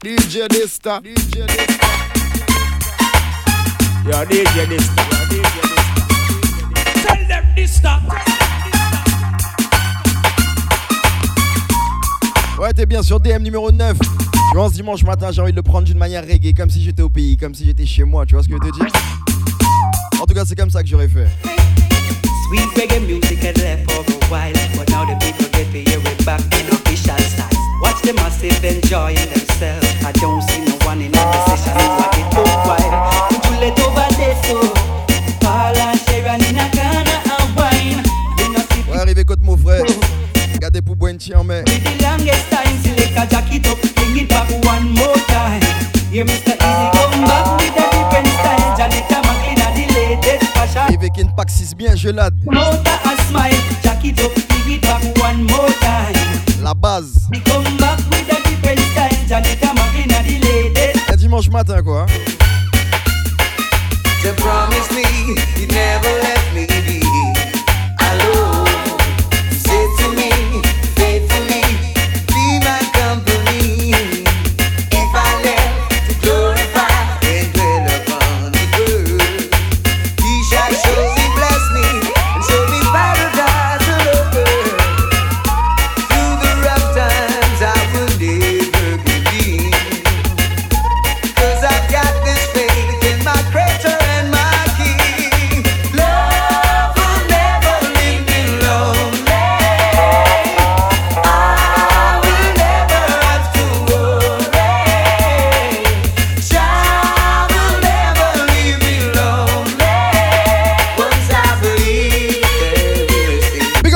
DJ Dista. DJ DJ DJ Ouais, t'es bien sur DM numéro 9. Tu vois, ce dimanche matin, j'ai envie de le prendre d'une manière reggae, comme si j'étais au pays, comme si j'étais chez moi, tu vois ce que je veux te dire En tout cas, c'est comme ça que j'aurais fait. Sweet reggae music left for a while, but now the people get back, They're massive, enjoying themselves. I don't see no one in a position to get too quiet. Could you let over this? Oh, Paula, Sharon, in a Ghana, and wine. Ouais, arrivé côte mon frère. Regardez mm. pour Buenchi en main. With the longest time, see the jack it up, bring it back one more time. Yeah, Mr. Easy come back with a different style. Janita McLean are the latest fashion. Avec une pack bien gelade. Mota and smile, jack it up, bring it back one more time base. dimanche matin, quoi. Hein.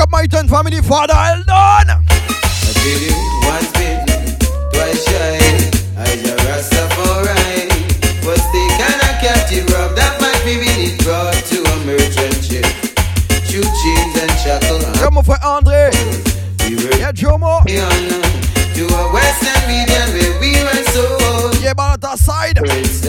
up my ten family, Father Eldon. Baby, twice that brought to a merchant ship. chains and Come on for Andre. yeah, Jomo. To a western medium where we were so. Yeah, but that side. Prince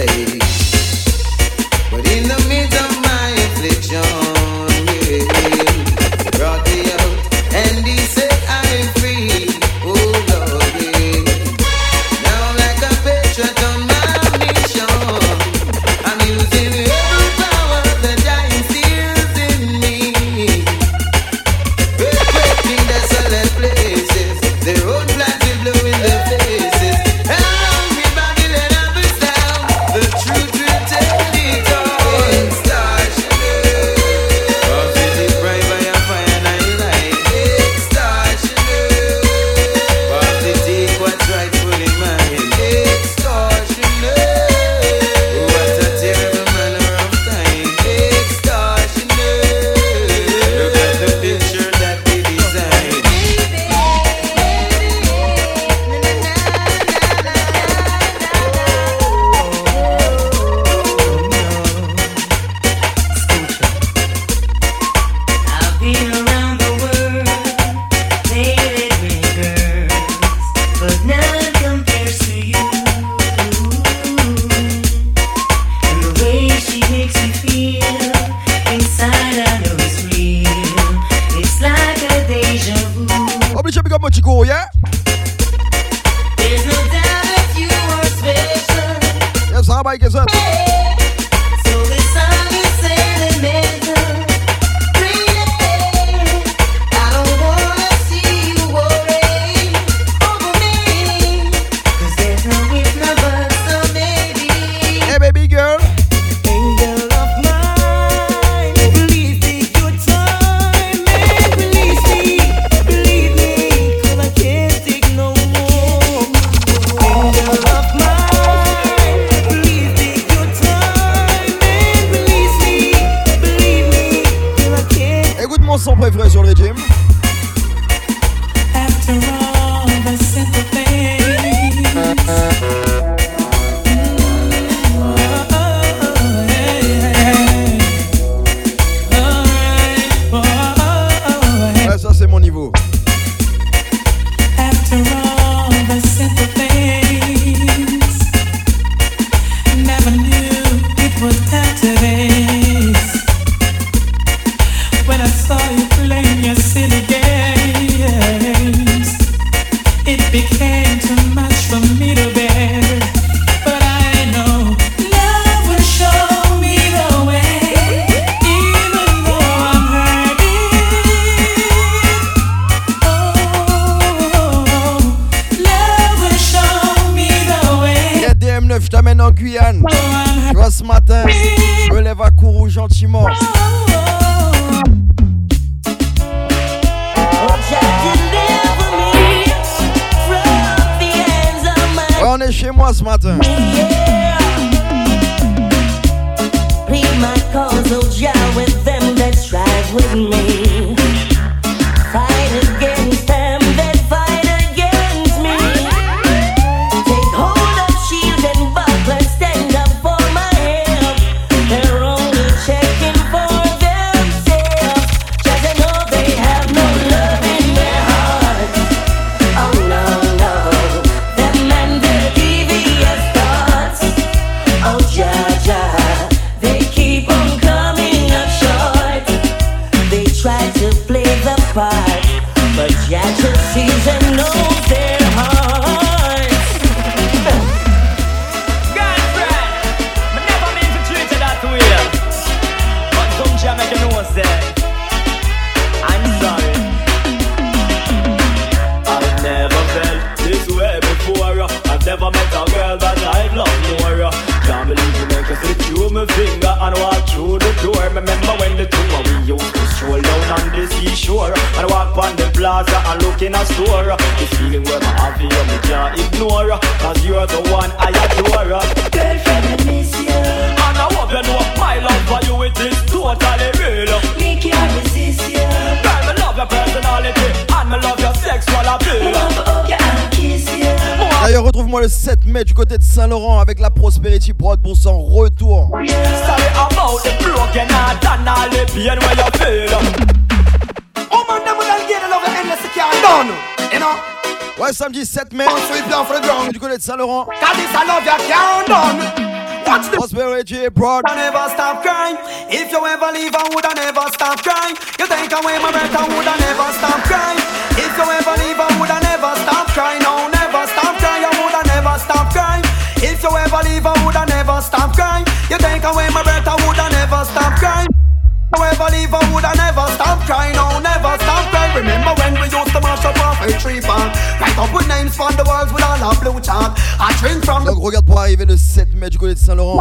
is totally real. Me can't resist you. Girl, me love your personality and me love your sexual appeal. D'ailleurs, retrouve-moi le 7 mai du côté de Saint-Laurent avec la Prosperity Broad pour son retour. Ouais, samedi 7 mai. Du côté de Saint-Laurent. Watch this. Prosperity, brought? I never stop crying. If you ever leave, I would I never stop crying. You take away my breath, I would I never stop crying. If you ever leave, I would I never stop crying. No, never stop crying. I would I never stop crying. If you ever leave, I would I never stop crying. You take away my breath, I would I never stop crying. If you ever leave, I would I never stop crying. No, never stop crying. Remember. when? Donc regarde pour arriver le 7 mai du côté de Saint-Laurent.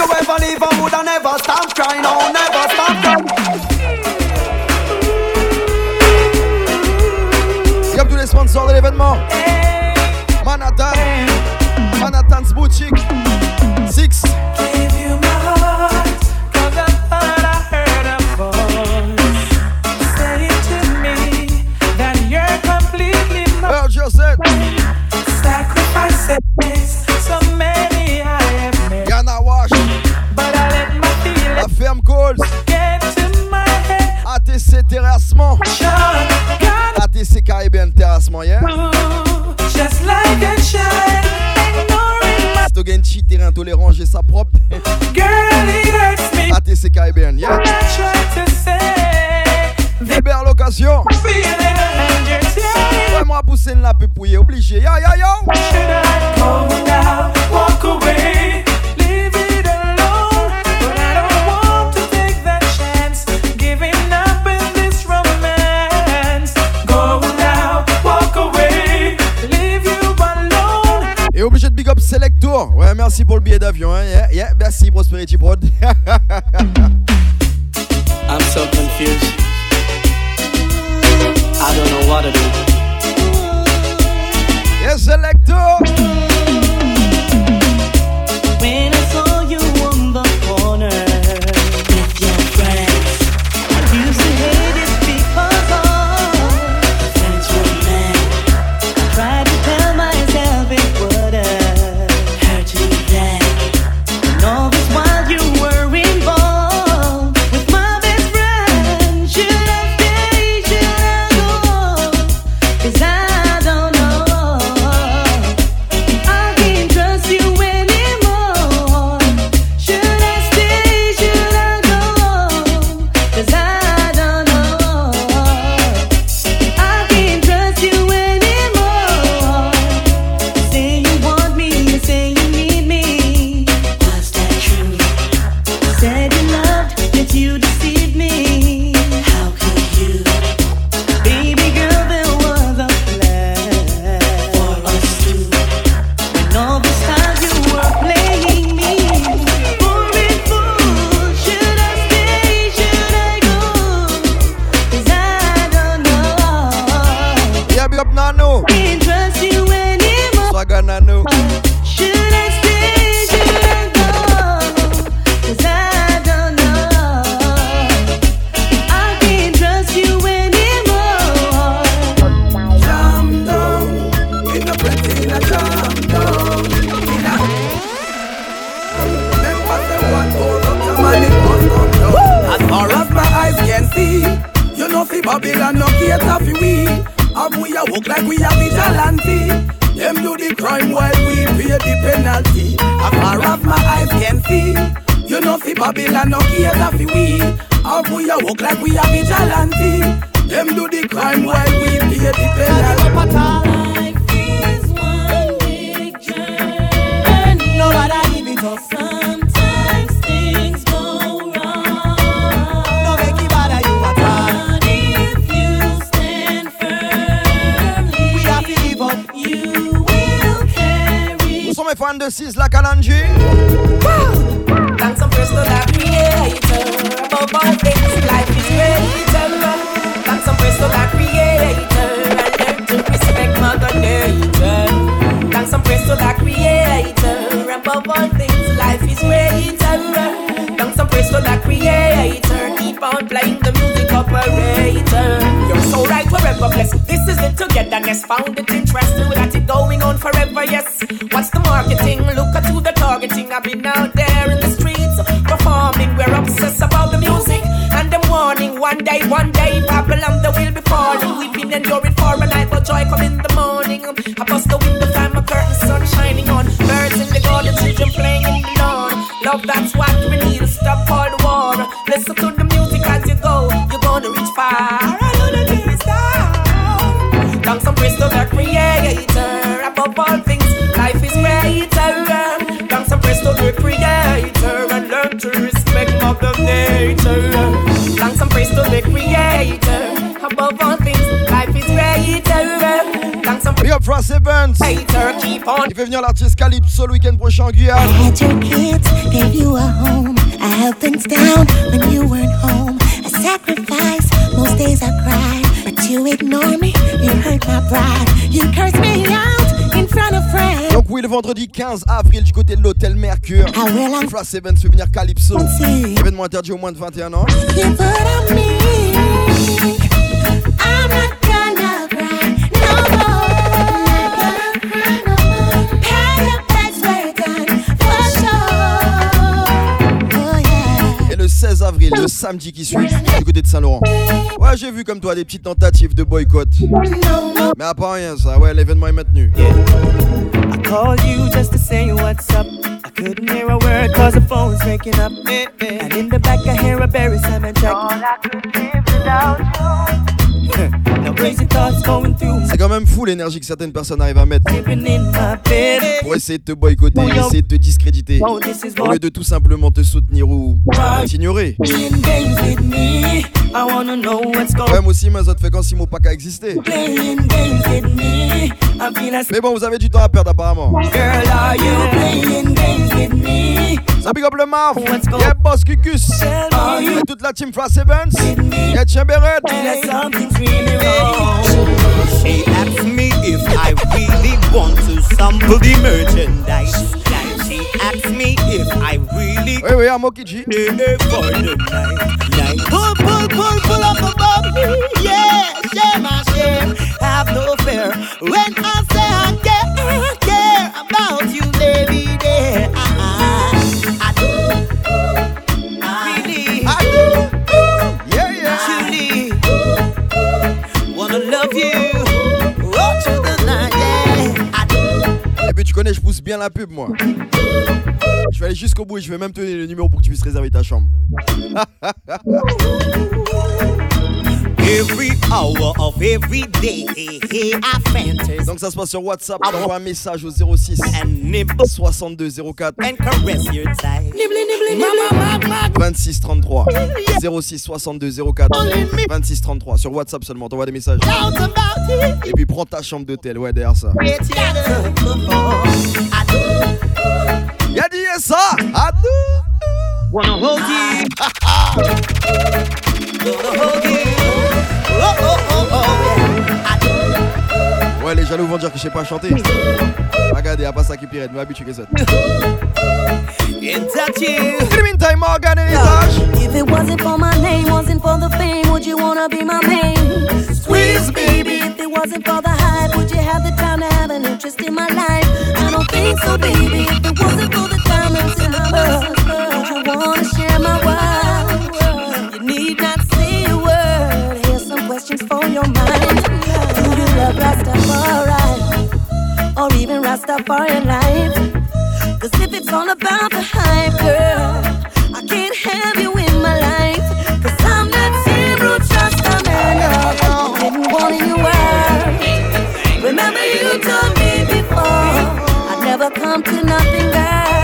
If you ever leave, I would I never stop crying. Oh, never stop crying. Comme tous les sponsors de l'événement, Manhattan, Manhattan's Boutique, Six. Et walk like we are vigilante. Them do the crime while we pay the penalty. Life is one big journey. Nobody give it up. Sometimes things go wrong. bother you all. But if you stand firmly, You will carry. de 6 is it togetherness? Found it interesting. that it going on forever? Yes. What's the marketing? Look at who the targeting. I've been out there in the streets performing. We're obsessed about the music and the warning. One day, one day, Babylon, there will be falling. been enduring for a night, but joy come in the morning. I bust the window. creator. Above all things, life is greater. Thanks some Big l'artiste Calypso le week-end prochain en Guyane. I had your kids, gave you a home. I held things down when you weren't home. I sacrificed, most days I cried. But you ignore me, you hurt my pride. You curse me out. Donc oui, le vendredi 15 avril du côté de l'hôtel Mercure. Ah flash Event Souvenir Calypso. Ah, Événement interdit au moins de 21 ans. dit qui suit du côté de Saint-Laurent. Ouais, j'ai vu comme toi des petites tentatives de boycott. Mais à part rien, ça, ouais, l'événement est maintenu. C'est quand même fou l'énergie que certaines personnes arrivent à mettre pour essayer de te boycotter, essayer de te discréditer, au lieu de tout simplement te soutenir ou t'ignorer. Même aussi, ma autres si si mon pas qu'à exister. Mais bon, vous avez du temps à perdre apparemment. Ça big up le y'a Boss y'a toute la team feeling low. She asked me if I really want to sample the merchandise. She asked me if I really. Wait, wait, I'm okay, G. Pull, pull, pull, pull up above me. Yeah, share my share. Have no fear when I. la pub, moi. Je vais aller jusqu'au bout et je vais même te le numéro pour que tu puisses réserver ta chambre. every hour of every day. I fantasy. Donc ça se passe sur WhatsApp. Envoie un message au 06 62 04 26 33 06 62 04 26 33 sur WhatsApp seulement. T'envoies des messages. Et puis prends ta chambre d'hôtel. Ouais, derrière ça. Y'a dit ça. À Ouais, les jaloux vont dire que je sais pas chanter. Regardez, y'a pas ça qui pirate, mais habitué que ça. In the meantime, Morgan et If it wasn't for my name, wasn't for the fame, would you wanna be my main? Squeeze, baby. If it wasn't for the hype, would you have the time to have an interest in my life? I don't think so, baby. If it wasn't for the diamonds in my world, would you wanna love Rastafari or even Rastafarian life. Cause if it's all about the hype, girl, I can't have you in my life. Cause I'm that same root man. Oh, no, didn't want you were. Remember you told me before, I'd never come to nothing, girl.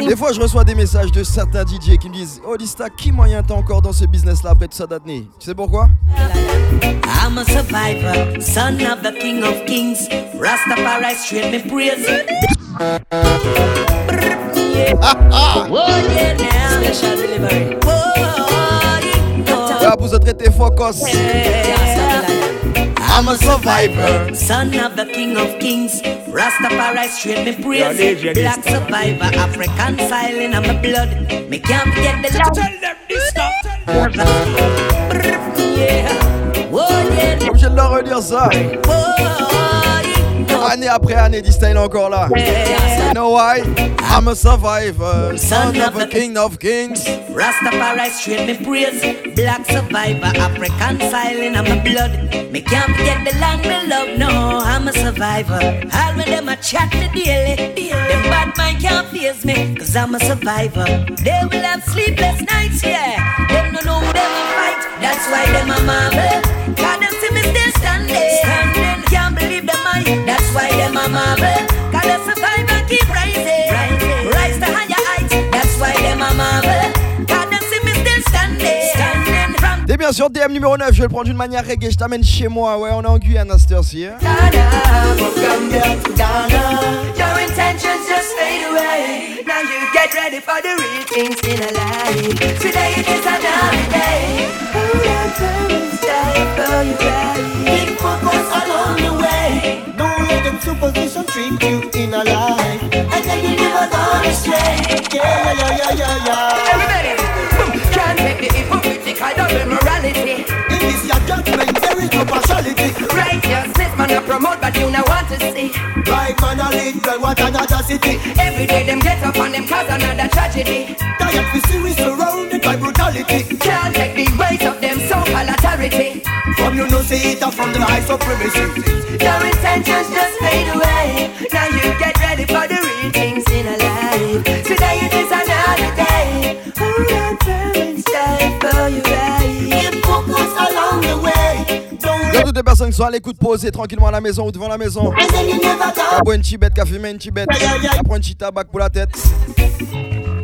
Des fois, je reçois des messages de certains DJ qui me disent Oh, Lista, qui moyen t'as encore dans ce business-là après tout ça d'année Tu sais pourquoi I'm a survivor, I'm a survivor. Son of the King of Kings, Rastafari straight me praise. Black survivor, African silent, I'm a blood. Me can't get the love. Tell them this stuff. Yeah. Oh yeah. redire ça. Oh. Année après année, Dysta est encore là. You know why? I'm a survivor. Son of a king of kings. Rastafari straight me praise. Black survivor, African siling. I'm a blood. Me can't forget the land me love, no, I'm a survivor. All when them a chat me daily. The bad mind can't face me, cause I'm a survivor. They will have sleepless nights, yeah. They no know who they will fight, that's why them a marvel. God, them see me still standing. standing. that's why they're my marvel. Cause there's a time keep rising, rise to higher heights. That's why they're my marvel. Cause they see me still standing, from. Et eh bien sûr, DM numéro 9, je vais le prendre d'une manière reggae. Je t'amène chez moi, ouais, on est en Guyane à cette heure-ci. Hein. Oh, Your intentions just fade away. Now you get ready for the real things in a life. Today it is another day. Hold on, time for you, right? and supervision trick you in a lie. And then you never us astray. the Yeah, yeah, yeah, yeah, yeah. Everybody, can't take the hypocritical critical of immorality. In this your judgment, there is no partiality. Righteousness, man, I promote, but you now want to see. Right, man, I lead, well, what an atrocity. Every day, them get up and them cause another tragedy. Diet, we see, we surrounded by brutality. Can't take the weight of them so-called authority. you know see it from the high supremacy. Your intentions just fade away. Now you get ready for the real things in a life. Today it is another day. Hold your parents died for you right. focus along the way. Il y toutes les personnes qui sont à l'écoute posées tranquillement à la maison ou devant la maison. Qui boit une chibette, qui a fumé une chibette, qui prend un tabac pour la tête.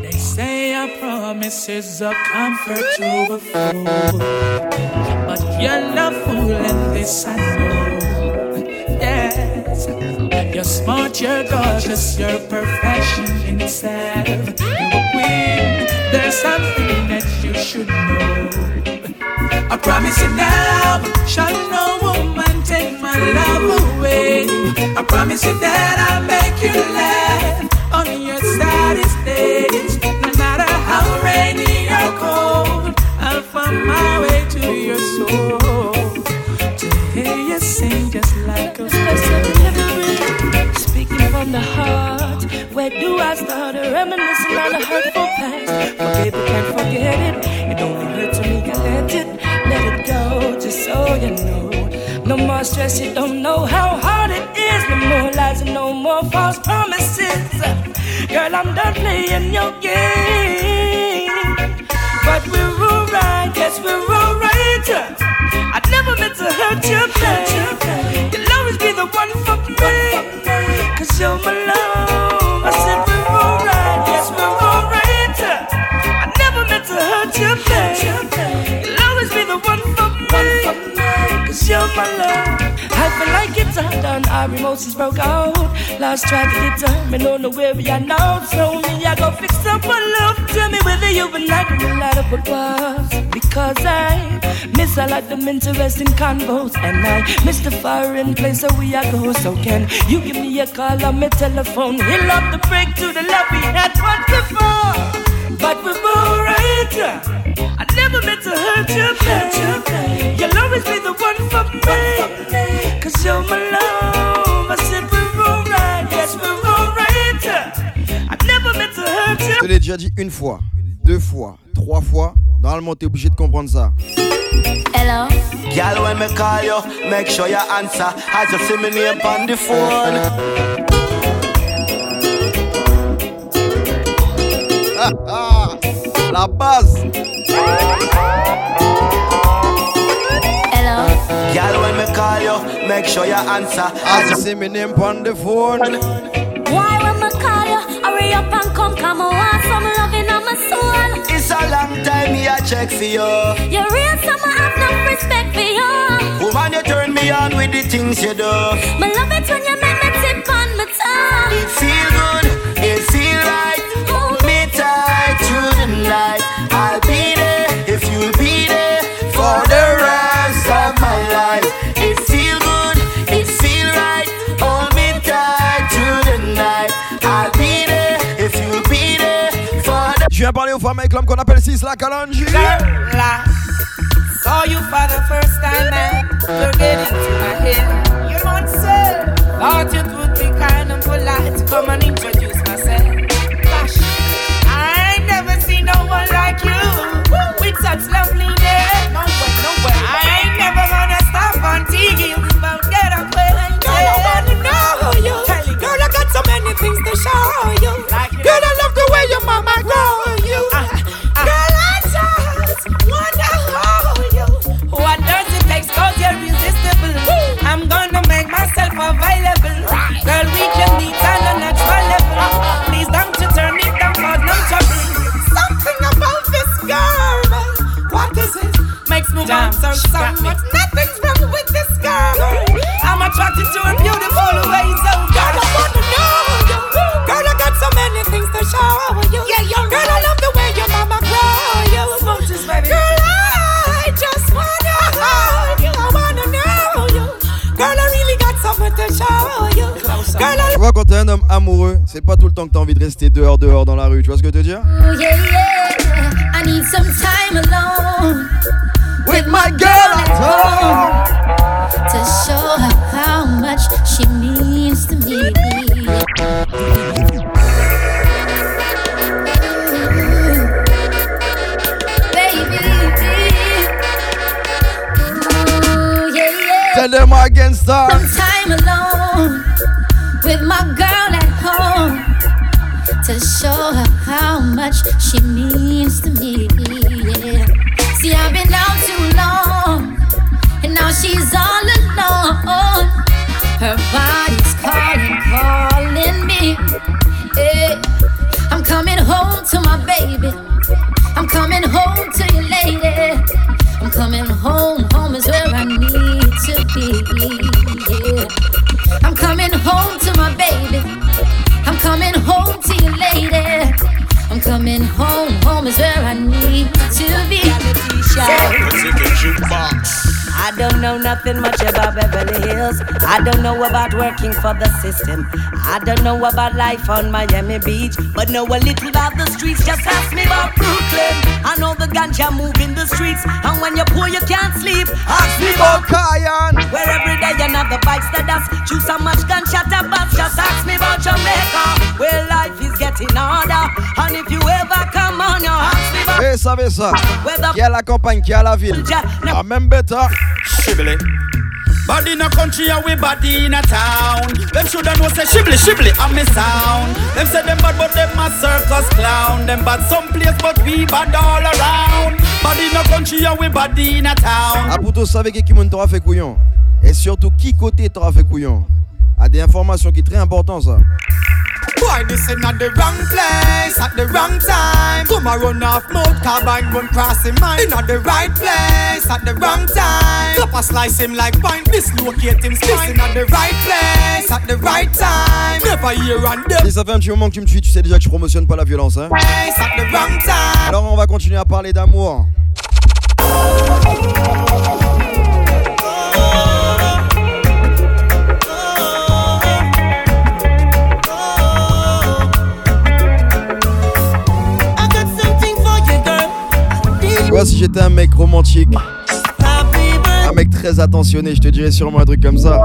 They say a promise is a comfort to the fool. You're not fooling this, I know. Yes. You're smart, you're gorgeous, you're perfection Instead You're a queen. There's something that you should know. I promise you now, shall no woman take my love away. I promise you that I'll make you laugh. I reminiscing on a hurtful past. Forgive, people can't forget it. It only hurts when you let it, let it go, just so you know. No more stress, you don't know how hard it is. No more lies and no more false promises. Girl, I'm done playing your game. But we're alright, yes, we're alright. I never meant to hurt your feelings. my love. I feel like it's undone. Our emotions broke out. Lost track of the time. And know where we are now. So me, I go fix up my love. Tell me whether you been like me light up what was. Because I miss a lot of interesting convos. And I miss the foreign place that we are go. So can you give me a call on my telephone? He'll up the break to the love we had once before. But we're more right. Je l'ai déjà dit une fois, deux fois, trois fois. Normalement, t'es obligé de comprendre ça. la base. Hello. Girl, when me call you, make sure you answer. As you see me name on the phone. Why when me call you, hurry up and come, come on, want some loving on my soul. It's a long time me a check for you. You're real, so I have no respect for you. Woman, you turn me on with the things you do. Me love it when you make me tip on my tongue. Feel good. club qu'on appelle Sisla Kalanji. Là, saw you for the first time and you're getting to my head. You're not safe. Thought it would be kind of polite to come and introduce de rester dehors, dehors dans la rue. Tu vois ce que je veux te dire? Oh, yeah, yeah. I need some time alone with my girl at home to show her how much she means to me. Tell them can start Some time alone. she means to me. Yeah. See, I've been out too long, and now she's all alone. Her body's calling, calling me. Yeah. I'm coming home to my baby. I'm coming home to you, lady. I'm coming home. Home is where I need to be. Yeah. I'm coming home to my baby. I'm coming home to you, lady coming home. Home is where I need to be. Sounds like a jukebox. I don't know nothing much about Beverly Hills. I don't know about working for the system. I don't know about life on Miami Beach. But know a little about the streets. Just ask me about Brooklyn. I know the ganja move in the streets. And when you're poor, you can't sleep. Ask me about Kion. Where every day another bites the dust. Choose how much ganja to bust. Just ask me about Jamaica. Where life is getting harder. And if you ever come on, you ask me about. Esa, esa. Qui est la campagne, qui est la ville. Ah, même bêta. Shibley. Body in a country and we body in a town. Them shoulda know say shibli shibli a me sound. Them say them bad but them a circus clown. Them bad some place but we bad all around. Body in a country and we body in a town. Abuto savait que qui monde fait couillon. Et surtout qui côté t'aura fait couillon. A ah, des informations qui très importantes ça. Boy, this in at the wrong place, at the wrong time. Come a run off mode, carbine run cross him mind. In at the right place, at the wrong time. Clap a slice him like wine, dislocate him spine. This in at the right place, at the right time. Never hear on the... Et ça fait un petit moment que tu me suis, tu sais déjà que je promotionne pas la violence, hein. Place, at the wrong time. Alors on va continuer à parler d'amour. Oh. si j'étais un mec romantique, un mec très attentionné, je te dirais sûrement un truc comme ça.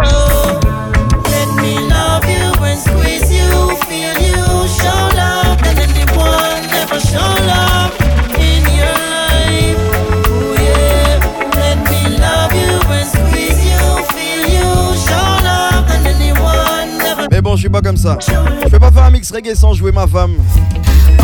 Mais bon, je suis pas comme ça. Je peux pas faire un mix reggae sans jouer ma femme. Oh,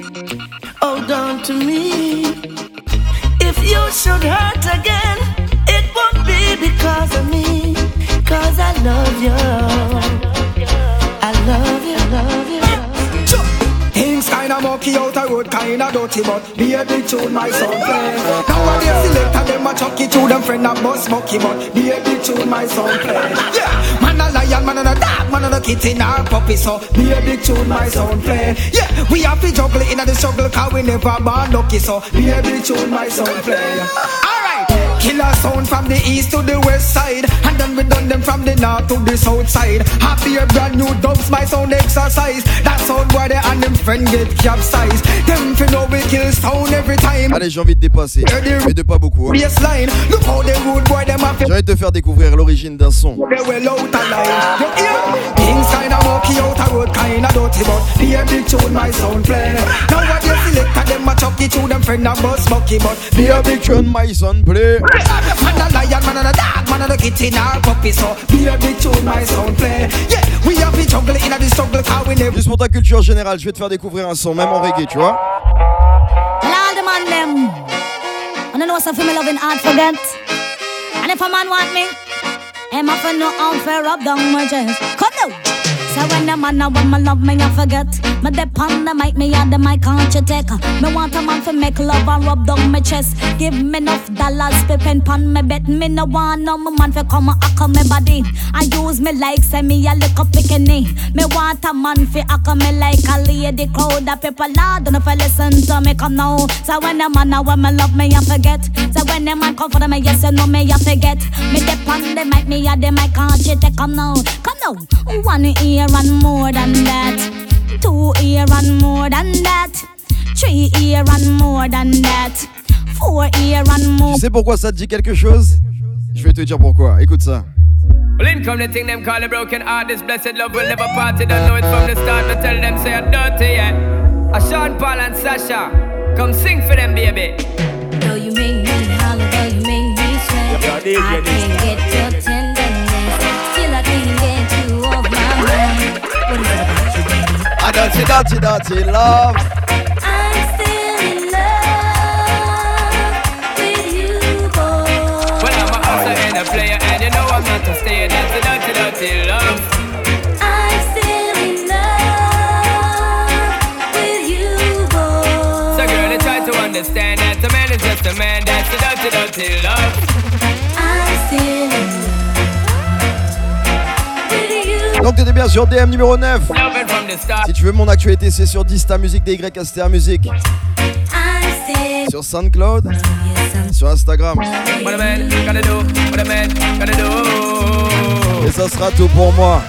done to me. If you should hurt again, it won't be because of me. Cause I love you. I love you, love you. Things kinda monkey out a road, kinda dirty, but baby tune my son play. Nowadays selector them a chucky to them friend a bus mucky, but baby tune my son play. Yeah lion, man and a dog, man and a kitten or puppy. So be a big tune, my sound play. Yeah, we have to juggle in the struggle, cause we never born lucky. So be a big tune, my sound play. Yeah. Killer sound from the east to the west side. And then we done them from the north to the south side. Happier brand new dubs, my sound exercise. That sound where they and them friend get capsized. Them fi know we kill sound every time. Allez, j'ai envie de dépasser. Mais de pas beaucoup. Hein. Look how they boy, them J'ai envie de te faire découvrir l'origine d'un son. They were low Inside I'm okay, out a road kinda dirty But the big tune my son play Now what you select them a chucky to them friend a bus bucky But the big tune my son play Man a lion, man a dog, man a kitten or puppy So the big tune my son play Yeah, we have been juggling in a struggle how we live Juste pour ta culture générale, je vais te faire découvrir un son, même en reggae, tu vois And I know something me loving hard forget And if a man want me I'm off for no unfair fair up down my chest. Come now. So when the man I want my love, me I forget. Me dep on the mic, me on the mic, can't you take? Me want a man fi make love and rub down my chest. Give me enough dollars fi pen pon me bet. Me no want no man fi come and hack me body. I use me like say me a lick up Me want a man fi hack me like a lady crowd. The people loud don't fi listen to me come now. So when a man a when me love me I forget. So when a man come for me yes you know me I forget. Me dep on the mic, me a the mic, can't you take? Come now, come now. to hear and more than that. Two ear and more than that. Three ear and more than that. Four ear and more. Tu sais pourquoi ça te dit quelque chose Je vais te dire pourquoi. Écoute ça. Well, in come the thing them call a broken heart. This blessed love will never part. They don't know it from the start. But tell them say I'm dirty, yeah. A Sean Paul and Sasha, come sing for them, baby. Though you make me holler, though you make me sweat, I can't get your dirty, dirty, dirty love. I'm still in love with you, boy. Well, I'm a hustler and a player, and you know I'm not a stayer. That's a dirty, dirty love. understand that a man is just a man. That's a dirty, dirty love. I'm still in love with you. Donc t'étais bien sur DM numéro 9 si tu veux mon actualité, c'est sur Dista Musique, Aster Musique. Sur SoundCloud. Sur Instagram. Et ça sera tout pour moi.